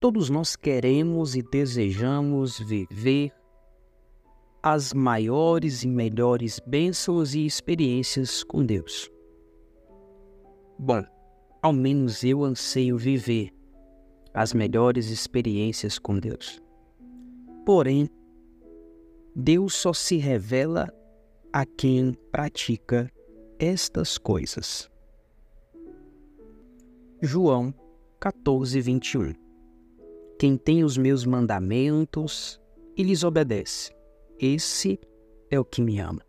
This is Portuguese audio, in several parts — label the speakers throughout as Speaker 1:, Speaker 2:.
Speaker 1: Todos nós queremos e desejamos viver as maiores e melhores bênçãos e experiências com Deus. Bom, ao menos eu anseio viver as melhores experiências com Deus. Porém, Deus só se revela a quem pratica estas coisas. João 14, 21 Quem tem os meus mandamentos e lhes obedece, esse é o que me ama.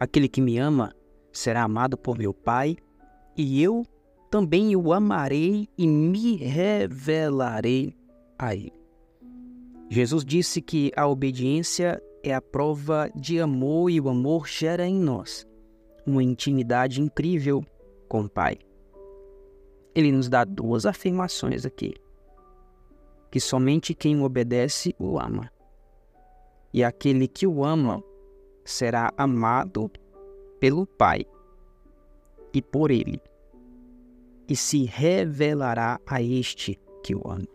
Speaker 1: Aquele que me ama será amado por meu Pai, e eu também o amarei e me revelarei a ele. Jesus disse que a obediência é a prova de amor e o amor gera em nós uma intimidade incrível com o Pai. Ele nos dá duas afirmações aqui: que somente quem o obedece o ama, e aquele que o ama será amado pelo Pai e por ele, e se revelará a este que o ama.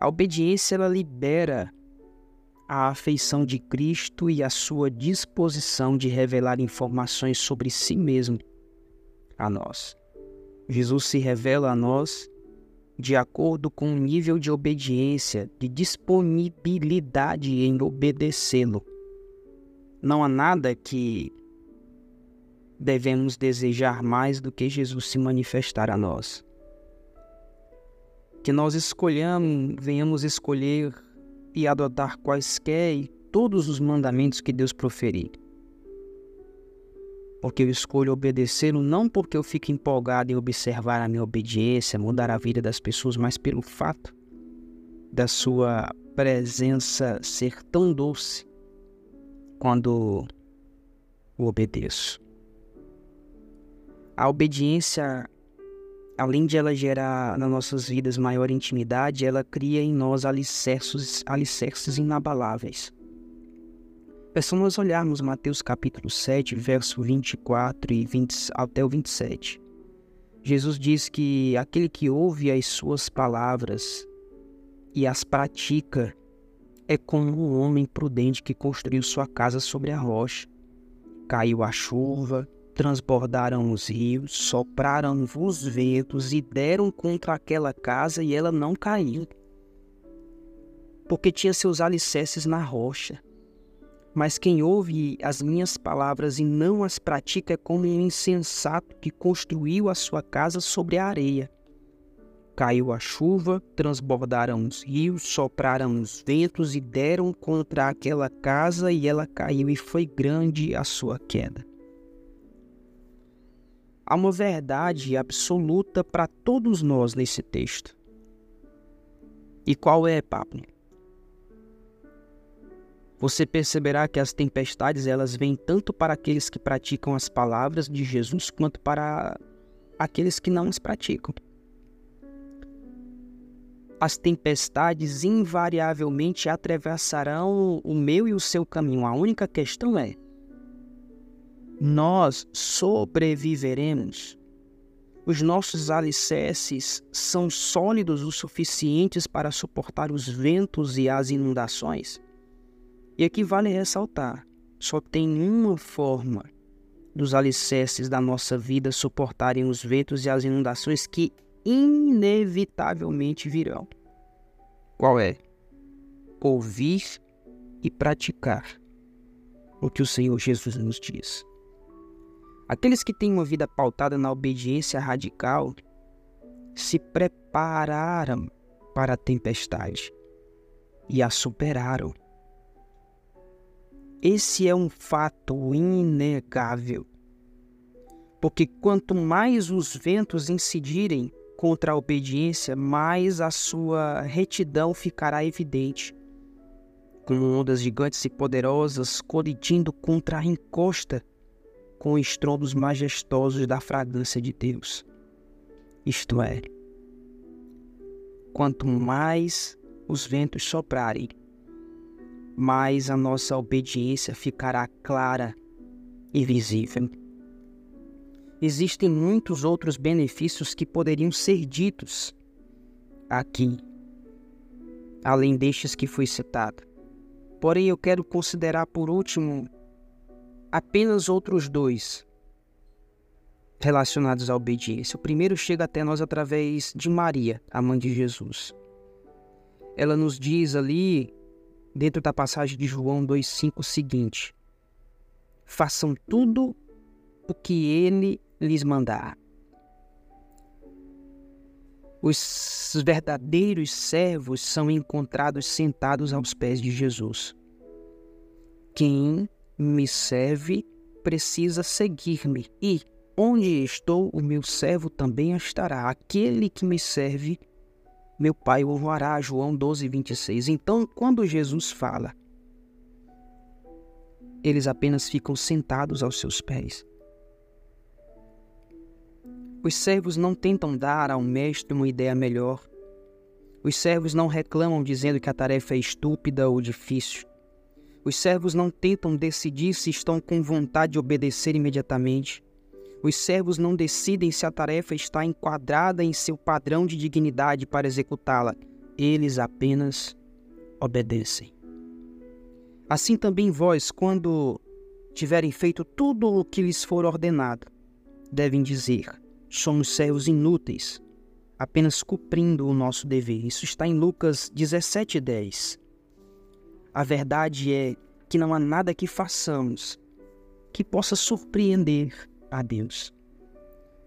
Speaker 1: A obediência ela libera a afeição de Cristo e a sua disposição de revelar informações sobre si mesmo a nós. Jesus se revela a nós de acordo com o nível de obediência, de disponibilidade em obedecê-lo. Não há nada que devemos desejar mais do que Jesus se manifestar a nós que nós escolhamos, venhamos escolher e adotar quaisquer e todos os mandamentos que Deus proferir. Porque eu escolho obedecê-lo não porque eu fico empolgado em observar a minha obediência, mudar a vida das pessoas, mas pelo fato da sua presença ser tão doce quando o obedeço. A obediência além de ela gerar nas nossas vidas maior intimidade, ela cria em nós alicerces, alicerces inabaláveis. É só nós olharmos Mateus capítulo 7, verso 24 e 20, até o 27. Jesus diz que aquele que ouve as suas palavras e as pratica é como um homem prudente que construiu sua casa sobre a rocha. Caiu a chuva, transbordaram os rios, sopraram os ventos e deram contra aquela casa e ela não caiu, porque tinha seus alicerces na rocha. Mas quem ouve as minhas palavras e não as pratica é como um insensato que construiu a sua casa sobre a areia. Caiu a chuva, transbordaram os rios, sopraram os ventos e deram contra aquela casa e ela caiu, e foi grande a sua queda. Há uma verdade absoluta para todos nós nesse texto. E qual é, Pablo? Você perceberá que as tempestades elas vêm tanto para aqueles que praticam as palavras de Jesus quanto para aqueles que não as praticam. As tempestades invariavelmente atravessarão o meu e o seu caminho. A única questão é: nós sobreviveremos. Os nossos alicerces são sólidos o suficientes para suportar os ventos e as inundações? E aqui vale ressaltar: só tem uma forma dos alicerces da nossa vida suportarem os ventos e as inundações que inevitavelmente virão. Qual é? Ouvir e praticar o que o Senhor Jesus nos diz. Aqueles que têm uma vida pautada na obediência radical se prepararam para a tempestade e a superaram. Esse é um fato inegável. Porque quanto mais os ventos incidirem contra a obediência, mais a sua retidão ficará evidente. Com ondas gigantes e poderosas colidindo contra a encosta com estrondos majestosos da fragrância de Deus. Isto é, quanto mais os ventos soprarem, mais a nossa obediência ficará clara e visível. Existem muitos outros benefícios que poderiam ser ditos aqui, além destes que foi citado. Porém, eu quero considerar por último apenas outros dois relacionados à obediência. O primeiro chega até nós através de Maria, a mãe de Jesus. Ela nos diz ali, dentro da passagem de João 2,5, o seguinte: Façam tudo o que ele lhes mandar. Os verdadeiros servos são encontrados sentados aos pés de Jesus. Quem me serve precisa seguir-me, e onde estou, o meu servo também estará. Aquele que me serve, meu Pai o. João 12, 26. Então, quando Jesus fala, eles apenas ficam sentados aos seus pés. Os servos não tentam dar ao mestre uma ideia melhor. Os servos não reclamam dizendo que a tarefa é estúpida ou difícil. Os servos não tentam decidir se estão com vontade de obedecer imediatamente. Os servos não decidem se a tarefa está enquadrada em seu padrão de dignidade para executá-la. Eles apenas obedecem. Assim também vós, quando tiverem feito tudo o que lhes for ordenado, devem dizer: somos servos inúteis, apenas cumprindo o nosso dever. Isso está em Lucas 17:10. A verdade é que não há nada que façamos que possa surpreender a Deus.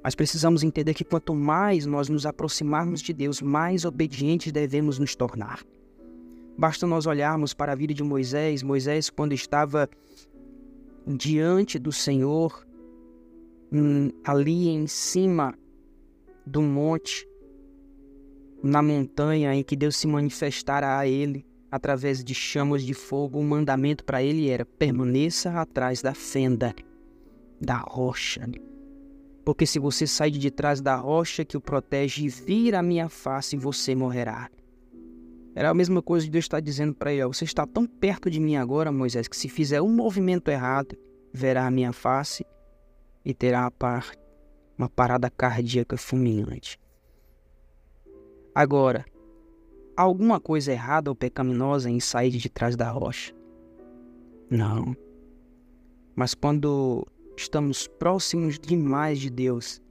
Speaker 1: Mas precisamos entender que quanto mais nós nos aproximarmos de Deus, mais obedientes devemos nos tornar. Basta nós olharmos para a vida de Moisés, Moisés, quando estava diante do Senhor, Hum, ali em cima do monte, na montanha em que Deus se manifestara a ele através de chamas de fogo, o mandamento para ele era: permaneça atrás da fenda da rocha. Porque se você sair de trás da rocha que o protege e vir a minha face, você morrerá. Era a mesma coisa que Deus está dizendo para ele: Você está tão perto de mim agora, Moisés, que se fizer um movimento errado, verá a minha face e terá uma parada cardíaca fulminante. Agora, alguma coisa errada ou pecaminosa em sair de trás da rocha? Não. Mas quando estamos próximos demais de Deus,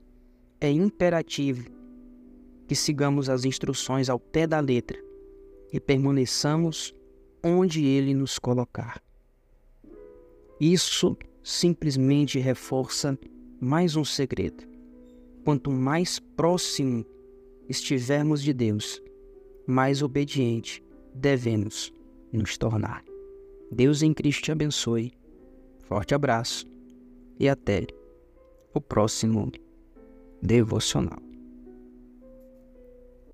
Speaker 1: é imperativo que sigamos as instruções ao pé da letra e permaneçamos onde Ele nos colocar. Isso simplesmente reforça mais um segredo. Quanto mais próximo estivermos de Deus, mais obediente devemos nos tornar. Deus em Cristo te abençoe. Forte abraço e até o próximo devocional.